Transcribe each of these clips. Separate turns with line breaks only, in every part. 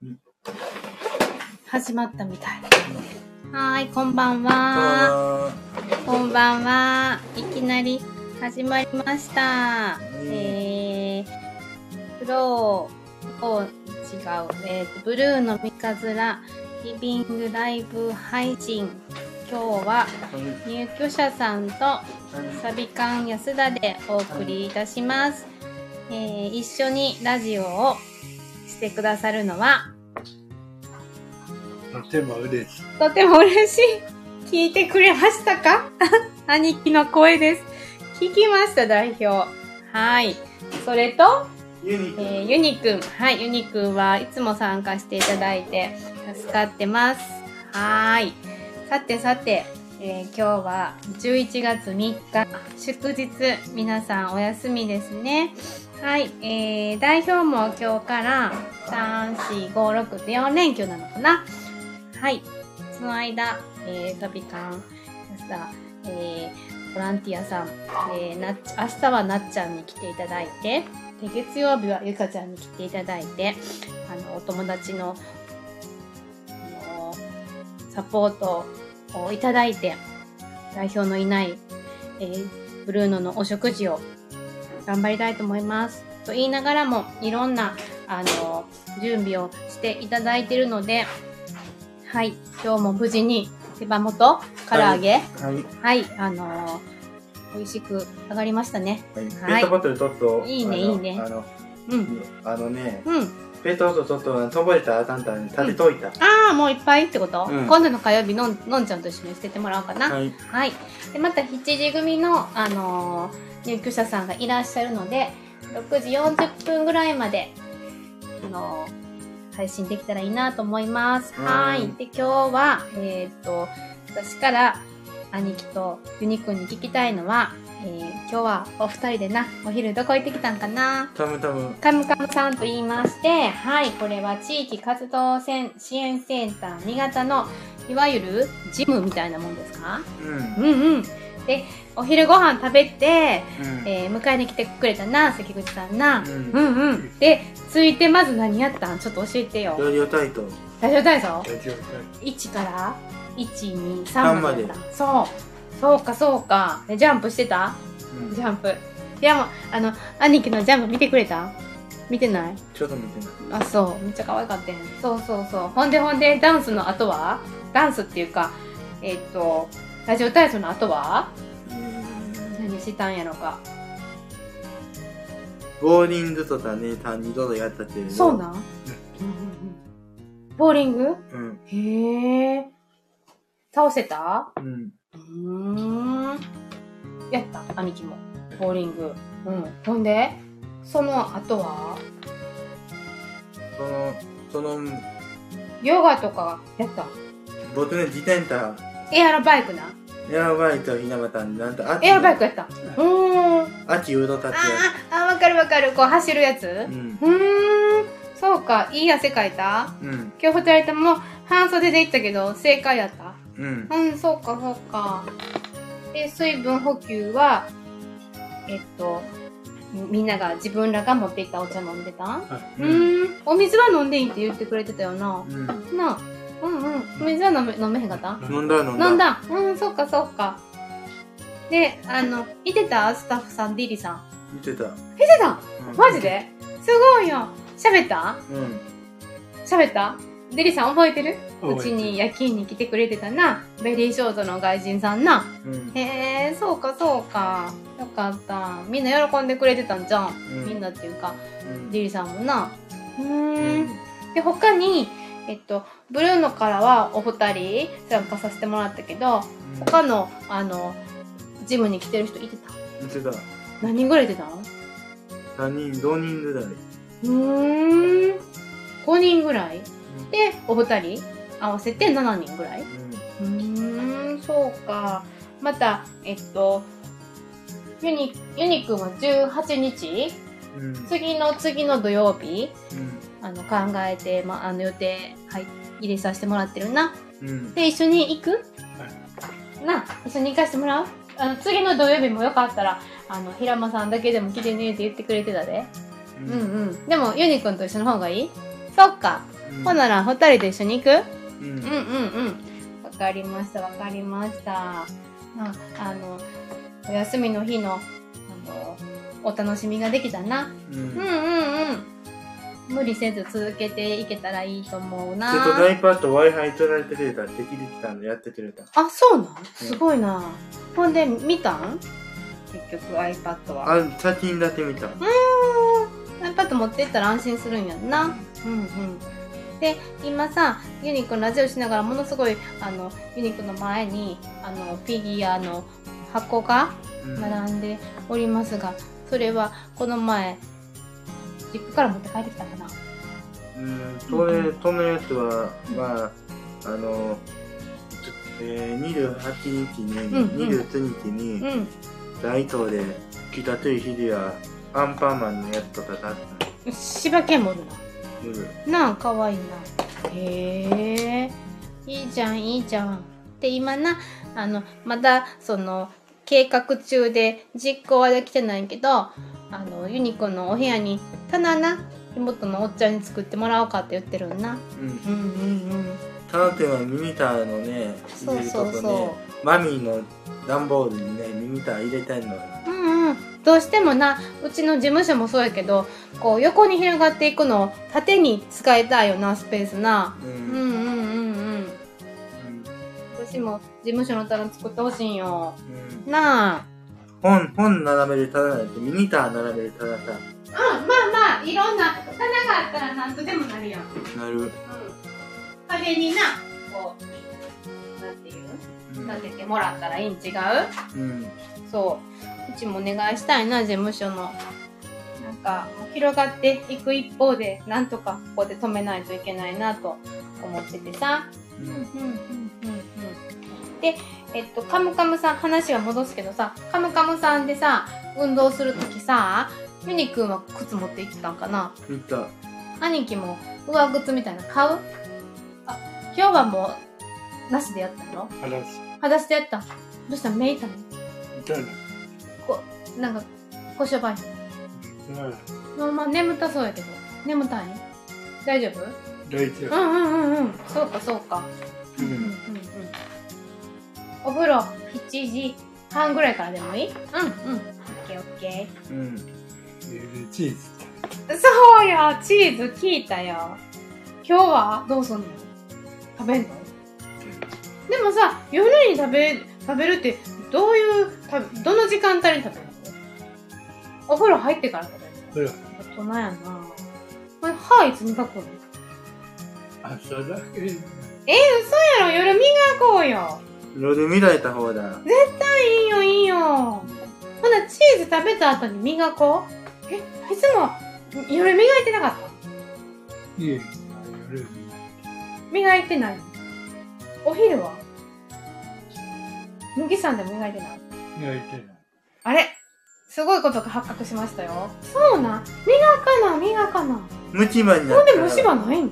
うん
始まったみたい。はーい、こんばんは。
あ
こんばんは。いきなり始まりました。
うん
えー、フローを違う。えーと、ブルーの三日面リビングライブ配信。今日は
ー
入居者さんとサビ館安田でお送りいたします。えー一緒にラジオをしてくださるのは、
とても嬉しい。
とても嬉しい。聞いてくれましたか？兄貴の声です。聞きました、代表。はい。それと、
ユニ
えーユニくん。はい、ユニくんはいつも参加していただいて助かってます。はーい。さてさて、えー今日は11月3日、祝日、皆さんお休みですね。はい、えー、代表も今日から3、4、5、6って4連休なのかな？はい。その間、えー、サビ館、安田、えー、ボランティアさん、えー、なっ明日はなっちゃんに来ていただいて、で月曜日はゆかちゃんに来ていただいて、あの、お友達の、あの、サポートをいただいて、代表のいない、えーブルーノのお食事を頑張りたいと思います。と言いながらも、いろんな、あの、準備をしていただいているので、はい、今日も無事に手羽元、唐揚げ、
はい。
はい、あの美味しく上がりましたね。
はい。ペ
はい
ットボトルちょっと。
いいねいいね
あの、
うん。
あのね、
うん。
ペットボトルちょっとこぼれたらあかんたら立てといた。
ああ、もういっぱいってこと、
うん
今度の火曜日のん、のんちゃんと一緒に捨ててもらおうかな。はい。
はい。
で、また7時組の、あのー入居者さんがいらっしゃるので、6時40分ぐらいまで、あのー配信できたらいいなと思います。
うん
はい。で、今日は、えっ、と、私から兄貴とユニくんに聞きたいのは、えー今日はお二人でな、お昼どこ行ってきたんかな？
たむたむ。
カムカムさんと言いまして、はい、これは地域活動支援センター新潟の、いわゆるジムみたいなもんですか？
うん。
うんうん。で、お昼ご飯食べて、
うん。
えー迎えに来てくれたな、関口さんな。
うん
うんうん。で、ついてまず何やったん？ちょっと教えてよ。
ラジオ
体操
ラジオタイ
?1 から？1、2、
三
3までやった。そう。そうかそうか。でジャンプしてた？
ト。
ジャンプ。いやもう、あの、兄貴のジャンプ見てくれた？見てない？
ちょっと見てな
あ、そう。めっちゃ可愛かったやん。そうそうそう。ほんでほんで、ダンスの後は？ダンスっていうか、えっ、と、ラジオ体操の後は？い
うん
何したんやろか。
ボーリングとかね、単二度とやったけれど。
そうなん、うんうん？うんボーリング？
うん。
へえ。倒せた？
うん。
うーん。やった兄貴も。ボーリング。うん。ほんで、その後は？
その、その、
ヨガとかやった？
僕ね、自転車、
エアロバイクな？
エアバイクはひなばたんで、なんと秋、
エアロバイクやった。うーん。
秋うどたちや
ああ、わかるわかる。こう走るやつ？
うん。
そうか。いい汗かいた？
うん。
今日二人とも半袖で行ったけど、正解やった？
うん。
うん、そうか、そうか。で、水分補給は、えっと、みみんなが自分らが持っていったお茶飲んでた？う
うん。
ーん。お水は飲んでいいって言ってくれてたよな。
うん。
なあ。うんうん。お水は飲め飲めへんかった？
飲んだ飲んだ。
飲んだ。うん、そうか、そうか。で、あの、いてた？スタッフさん、ディリさん。
見てた。
いてた？
うん
マジで？すごいよ。喋った？
うん。
喋った？デリさん覚えてる？うちに夜勤に来てくれてたな。ベリーショートの外人さんな。
うん。
へえ、そうかそうか。よかった。みんな喜んでくれてたんじゃん。
うん
みんなっていうか、
うん
デリさんもな。うん。で、他に、えっと、ブルーノからはお二人参加させてもらったけど、他の、あの、ジムに来てる人いてた？
見てた。
何人ぐらいいてた？の
三人、同人ぐらい。
うーん。5人ぐらい？で、お二人合わせて7人ぐらい
うん。
そうか。また、えっと、ユニ、ユニくんは18日
うん。
次の次の土曜日
うん。
あの、考えて、ま、あの予定、はい、入れさせてもらってるな。
うん。
で、一緒に行く？な、一緒に行かせてもらう？あの、次の土曜日もよかったら、あの、平間さんだけでも来てねって言ってくれてたで。うんうん。でも、ユニくんと一緒の方がいい？そっか。
うん
ほんなら、二人で一緒に行く？
うん
うんうんうん。わかりました、わかりました。まあ、あの、お休みの日の、あの、お楽しみができたな。
うん
うんうんうん。無理せず続けていけたらいいと思うな。
ちょっと iPad Wi-Fi 取られてくれたできる期間でやってくれた。
あ、そうなん？すごいな。ほんで、見たん？結局 iPad は。
あ、写真だけ見た。
うーん。iPad 持ってったら安心するんやんな。うんうん。で、今さ、ユニくんラジオしながらものすごい、あの、ユニくんの前に、あの、フィギュアの箱が
うん
並んでおりますが、それはこの前、実家から持って帰ってきたかな。
うん、それ、そのやつは、まあ、あの、えー、28日に、
うんうん
29日に、
うん。
大東で、北とい日では、アンパンマンのやつとかがあった
柴犬もおるな。
夜。
なあ、かわいいな。へえ。いいじゃん、いいじゃん。で、今な、あの、まだ、その、計画中で実行はできてないけど、あの、ユニコのお部屋に、棚な、妹のおっちゃんに作ってもらおうかって言ってるんな。
うん。
うんうんうん。
タナテンはミニターのね、
そうそうそ
ね、マミーの段ボールにね、ミニター入れたいのよ。
う。うんうん。どうしてもな、うちの事務所もそうやけど、こう、横に広がっていくのを縦に使いたいよな、スペースな。
う。
うんんうんうんうん。私も事務所の棚作ってほしいんよ。
うん
なあ。
本、本並べる棚なんて、ミニター並べる棚さ、
うん、まあまあ、いろんな棚があったら何とでもなるやん。うん。
なる。
壁にな、こう、なんていう
うん
立ててもらったらいいん違う？
うん。
そう。うちもお願いしたいな、事務所の。なんか、広がっていく一方で、なんとかここで止めないといけないなと思っててさ。
うん
うんうんうんうんで、えっと、カムカムさん、話は戻すけどさ、カムカムさんでさ、運動するときさ、ユニくんは靴持って行ってたんかな？
見た。
兄貴も上靴みたいなの買う？あ、今日はもう、なしでやったの？
話。
裸足でやったどうした？目痛い
見たい
こなんか、腰やばい
な。
まあまあ眠たそうやけど。眠たい？大丈夫？
大丈
うんうんうんうん。そうかそうか。
う
うんうんうん。お風呂7時半ぐらいからでもいい？うんうん。オッケーオッケ
うん。チーズ。
ー。そうよチーズ聞いたよ。今日はどうすんの？食べんの？でもさ、夜に食べ、食べるって、どういう、食べどの時間帯に食べるの？お風呂入ってから食べる大人やな。これ歯いつ磨くの？
朝だけ？
えー、嘘やろ。夜磨こうよ。
夜見られた方だ。
いいよいいよ。ほなチーズ食べた後に磨こう？えいつも夜磨いてなかった？
いえ、夜。
磨いてない。お昼は？麦さんでも磨いてない
焼いてない。
あれ？すごいことが発覚しましたよそうなん？磨かな磨かな
虫歯になったら。
なんで虫歯ないの？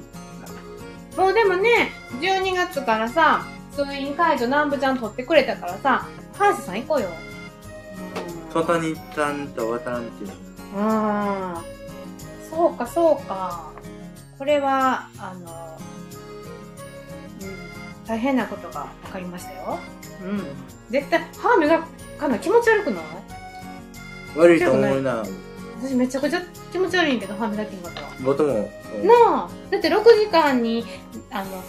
もうでもね、12月からさ、通院解除南部ちゃん取ってくれたからさ、歯医者さん行こうよ。
外にちゃんと渡らんっていう。
うん。そうか、そうか。これは、あの、うん、大変なことが分かりましたよ。うん。絶対、歯磨かな気持ち悪くない？
悪いと思うな。
私めちゃくちゃ気持ち悪いんやけど、歯磨きんかったら。
僕も。
なあだって6時間にあの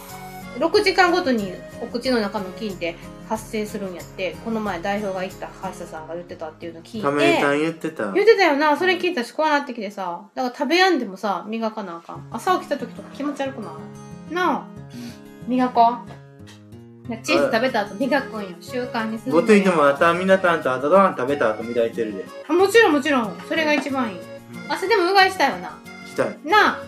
6時間ごとにお口の中の菌って発生するんやってこの前代表が行った歯医者さんが言ってたっていうのを聞い
ためちゃ
て
ん言ってた。
言ってたよなそれ聞いたしこうなってきてさだから食べやんでもさ磨かなあかん朝起きた時とか気持ち悪くない？なあ磨こうチーズ食べた後磨くんよ。習慣にする
ごついてもあたみなたんと朝ごはん食べた後磨いてるで。
あもちろんもちろん。それが一番いい。朝でもうがいしたいよな。
したい。
なあ。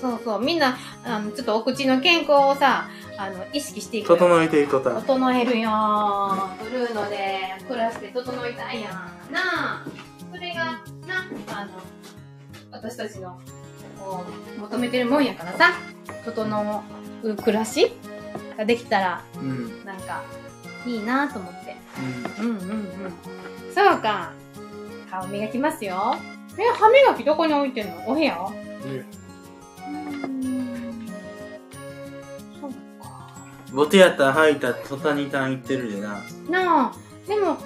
そうそう。みんなあのちょっとお口の健康をさあの意識していく。よ
整えていくこと。
整えるよブルーノで暮らして整いたいやん。なあ。それがなあの私たちのこう求めてるもんやからさ。整う暮らしができたら
うん。うん。
なんかいいなと思って。うん。うんうんそうか。顔磨きますよ。え歯磨きどこに置いてんの？お部屋？うん。
ボテやったら吐いた途端にタン行ってるでな。
なあ、でも、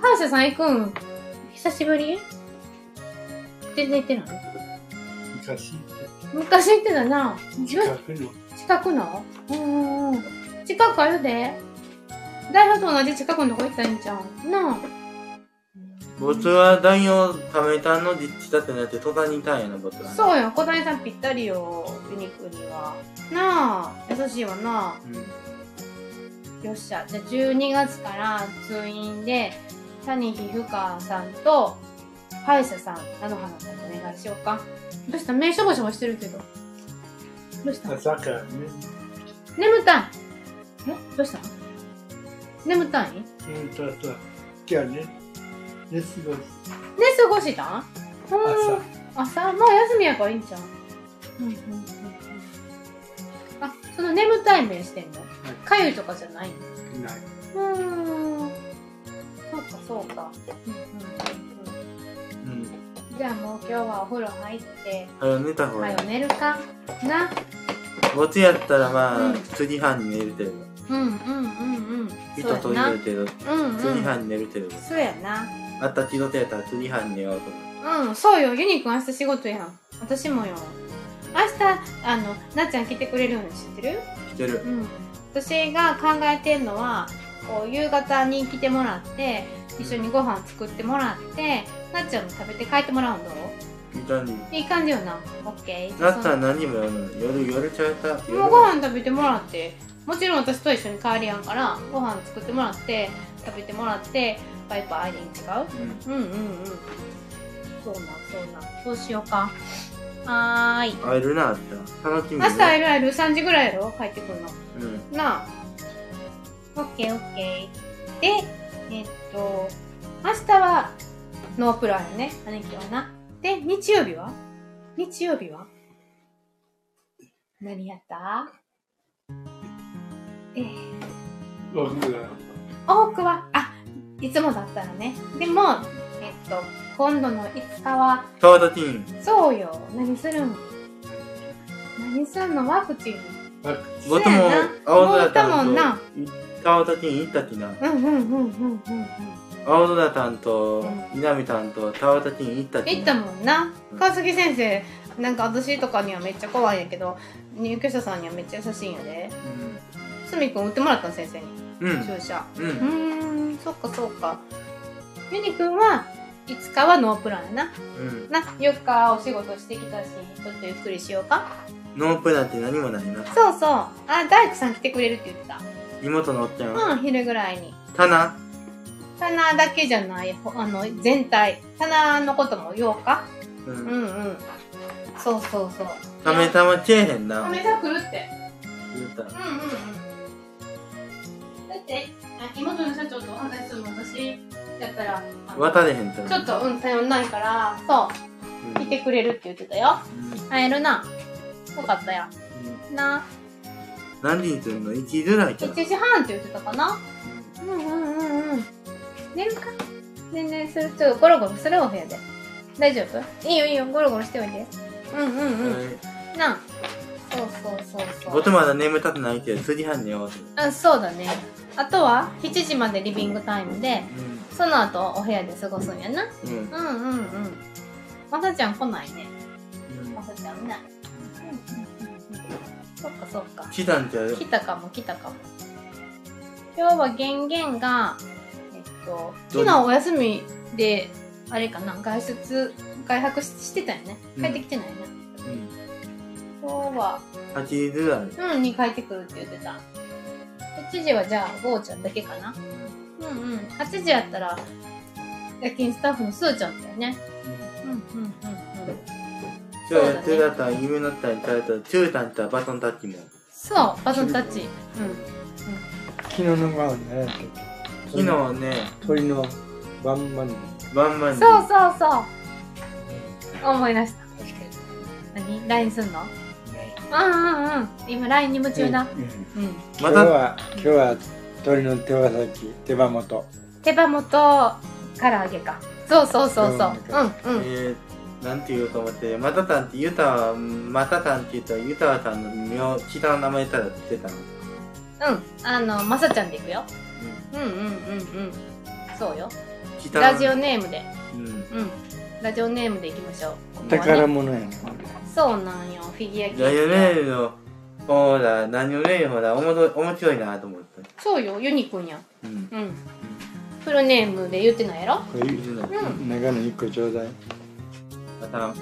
歯医者さん行くん、久しぶり？全然行ってない？
昔
昔行ってたな。
近くの
近くの？うんうん。近くあるで。大学と同じ近くのとこ行ったらいいんちゃう？なあ。
ボツは大王ためたんの実地だってなって途端にタンやな、ボツは。
そうよ、小谷さんぴったりよ、ユニクには。なあ、優しいわな。
うん。
よっしゃ。じゃあ12月から通院で、谷皮膚科さんと、歯医者さん、菜の花さんお願いしようか。どうした？目しょぼしょぼしてるけど。どうした？
朝からね。
眠たいえ？どうした？眠たい
うんとあとは今日ね寝過ごし
寝過ごした
朝。
朝？まあ休みやからいいんちゃう？うんうんうんうん。あその眠たい目してんの？かゆいとかじゃないの？
ない。う
ーん。そうかそうかうん。うんじゃあもう今日はお風呂入って
はよ寝た方がい。
はいよ寝るかな
ボツやったらまあ、
うん
9時半に寝るけど。
うんうんうんうん
人とい
そうやな
るけど、
うん
9時
うん
半に寝るけど。
そうやな
あった仕事やったら9時半に寝ようと思
うん、そうよ。ユニくん明日仕事やん。私もよ。明日、あの、なっちゃん来てくれるの知ってる？
う。してる。
うん。私が考えてんのは、こう、夕方に来てもらって、一緒にご飯作ってもらって、なっちゃんも食べて帰ってもらうんど
いい感じ。
ういい感じよな。オッケー。
なったら何もやるの夜、夜ちゃうた。夜
もうご飯食べてもらって、もちろん私と一緒に帰りやんから、ご飯作ってもらって、食べてもらって、バイバイでいいん違う？
うん。
うんうんうん。そうなん、そうなん。そうしようか。はーい。
会えるな、あったら。楽しみ
明日会える会える？3時ぐらいやろ？帰ってくるの。
うん。
なあ。オッケーオッケー。で、えっと、明日はノープランやね、兄貴はな。で、日曜日は？日曜日は？何やった？えー、
僕が
多くは、あ、いつもだったらね。でも、えっと、今度の5日は、
川田ティーン。
そうよ。何するん？何すんの？ワクチン。
ワクチン
僕も
そうやな
青
もう行ったもんな
当。川田ティーン行ったきな。
うんうんうんうんうんうん。
青空担当
う、
南担当、川田ティーン行ったき
行ったもんな
うん
川崎先生なんか私とかにはめっちゃ怖いんやけど入居者さんにはめっちゃ優しいんやですみくん打ってもらったの先生に
うん。うん。
注射
う。
うんーんそっかそっかユニくんは5日はノープランやな
うん。
な4日お仕事してきたしちょっとゆっくりしようか
ノープランって何もないな。
そうそうあ大工さん来てくれるって言ってた
妹のおっちゃん。
うん昼ぐらいに
棚？
棚だけじゃないほあの全体棚のことも言おうか？
う。
うんんうんそうそうそう
ためたまちえへんな。
ためた来るって
言うたら
うんうんうん。だって、あ妹の社長とお話しするの私やったら、あの
渡れへんと。
ちょっと、うん、頼んないから、そう、
うん
来てくれるって言ってたよ。
うん
会えるな。よかったよ。
うん
な、
何時にするの ?1 時ぐらいか
1
な。
時半って言ってたかな？うんうんうんうん。寝るか全然する。ちょっとゴロゴロするお部屋で。大丈夫？いいよいいよ、ゴロゴロしておいて。うんうんうん。
はい
なあ。そうそうそうそう。
僕まだ眠たくないけど、9時半に寝ようと。
あそうだね。あとは、7時までリビングタイムで、その後お部屋で過ごすんやな。
うん。うん。
うんうんうん。まさちゃん来ないね。
うん
まさちゃんね。うんうんうんうん。そっかそっか。
来たんちゃう
来たかも来たかも。今日は玄々が、えっと、昨日お休みで、あれかな、外出、外泊ししてたよね。帰ってきてないね。
うん。
今日は、
8時ぐらい。
うん、に帰ってくるって言ってた。8時はじゃあ、ゴーちゃんだけかな。うんうん。8時やったら、夜勤スタッフのスーちゃんだよね。うんうんうんうん。
今日やってるだったら、夢のったりされたら、チュータンとバトンタッチも。
そう、バトンタッチ。うん。
昨日の晩ね
昨日ね、
鳥のバンバン
バンバンに。
そうそうそう。思い出した。
確か
何 ?LINE すんの？
に
うんうんうん。今 LINE に夢中だ。
うん
うん。
また、
今日は今日は鳥の手羽先手羽元
手羽元唐揚げか。そうそうそうそう。
うん
うんうん。
えー、なんて言おうと思って、またたんってユタは、またたんって言ったら、ユタさんの名、下の名前たら出てたの。
うん。あの、まさちゃんでいくよ。うんうんうんうん。そうよ。
下
ラジオネームで。
うん。
うん。ラジオネームでいきましょう。ここは
宝
ね、
物やん
そうなんよ。フィギュアケーキ。
ラジオネームの、ほら、何をね、ほら、おもろ面白いなと思って。
そうよ。ユニくんやん。
うん。
うん。フルネームで言ってないやろ？
これ
いるの。
うん。
メガネ一個ちょうだい
また、
大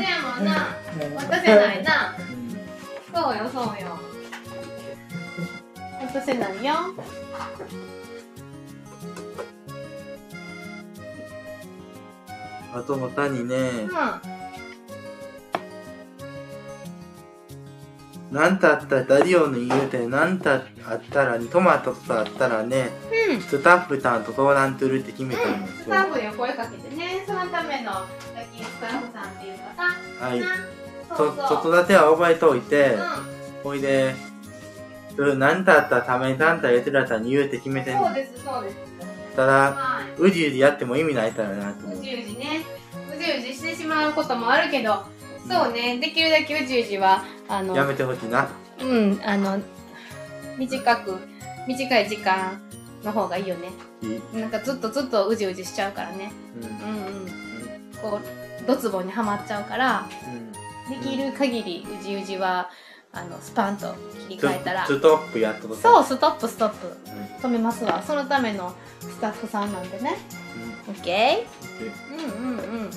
事やもんな。渡せないな。
うん。
そうよ、そうよ。渡せないよ。
あともたにね、
うん。
なんたあったら、ダディオの言うて、なんたあったら、トマトとあったらね、
うん。
スタッフさんと相談するって決めたんですよ。
スタッフに声かけてね、そのための、スタッフさんっていうかさ、
はい。
な
そ
そうそう。
外立ては覚えておいて、
う
ほいで、うんなんたあったらためにたんたらやつらさんに言うって決めて
ん。
ん
そうです、そうです。
たら、
は
うじうじやっても意味ないからなと
い。
思う。
うじうじね。うじうじしてしまうこともあるけど、そうね、できるだけうじうじは、あの、
やめてほしいな。
うん、あの、短く、短い時間の方がいいよね。
いい。
なんかずっとずっとうじうじしちゃうからね。
うん。
うんうん。こう、ドツボにはまっちゃうから、
うん。
できる限りうじうじは、あの、スパンと切り替えたら。
ストップやっとと
そう、ストップストップ。
うん。
止めますわ。そのためのスタッフさんなんでね。オッケーうんうんうん。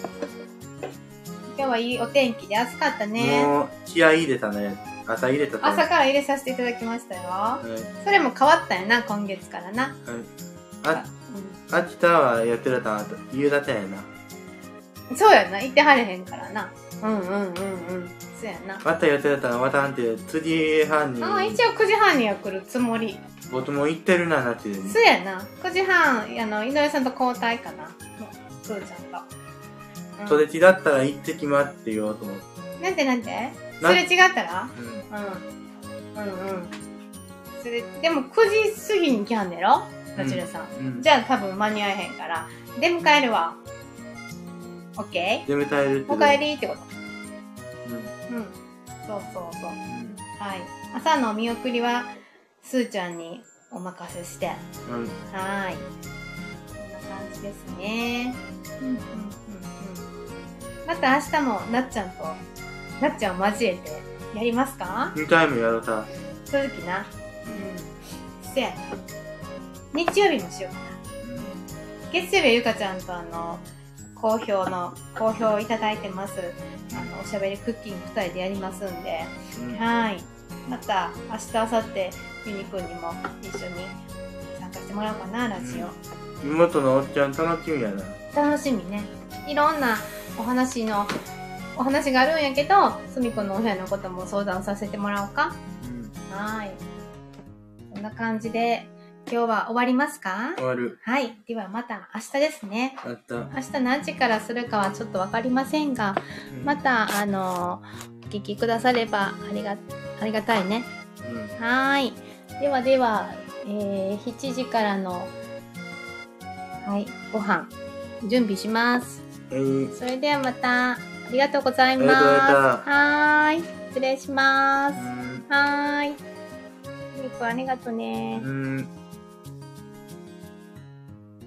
今日はいいお天気で暑かった
うん
ね。
もう、気合い入れたね。朝入れたと思う
朝から入れさせていただきましたよ。
はい。
それも変わったよな、今月からな。
はい。あ、明日はやってるたな。夕方やな。
うん、そうやな、行ってはれへんからな。うんうんうんうん。そうやな。
またやってるたら、またなんて、次半に、
あ一応9時半には来るつもり。
僕も行ってるな、なって。
そうやな。9時半、あの、井上さんと交代かな。すーちゃんと。うん
それ違ったら行ってきますって言おうと思って。
なんてなんて？
な
それ違ったら？
うん。
うん。うんうん。それ、でも9時過ぎに来はんねやろ？ナチュラさん。
うん。
じゃあ多分間に合えへんから。出迎えるわ。オッケ
で迎えるって
ーお帰りってこと？
うん。
うん。そうそうそう。
うん。
はい。朝の見送りは、すーちゃんにお任せして。
うん。
はーい。こんな感じですね。うんうん。また明日もなっちゃんと、なっちゃんを交えてやりますか
？2回もやろうた。
続きな。うん。せやな。日曜日もしようかな。月曜日はゆかちゃんとあの、好評の、好評いただいてます。あの、おしゃべりクッキング2人でやりますんで。
うん。
はい。また、明日、明後日、ユニくんにも一緒に参加してもらおうかな、ラジオ。
妹のおっちゃん楽しみやな。
楽しみね。いろんなお話の、お話があるんやけど、すみこのお部屋のことも相談させてもらおうか。
うん。
はい。こんな感じで、今日は終わりますか？
終わる。
はい。ではまた明日ですね。
あった。
明日何時からするかはちょっとわかりませんが、
うん
ま。た、あの、お聞きくださればありが、ありがたいね。
うん。
はーい。ではでは、えー、7時からの、はい、ご飯、準備します。
えー、
それではまた、ありがとうございます。はーい。失礼します。
うん。
はーい。ゆうくんありがとうね。
うん。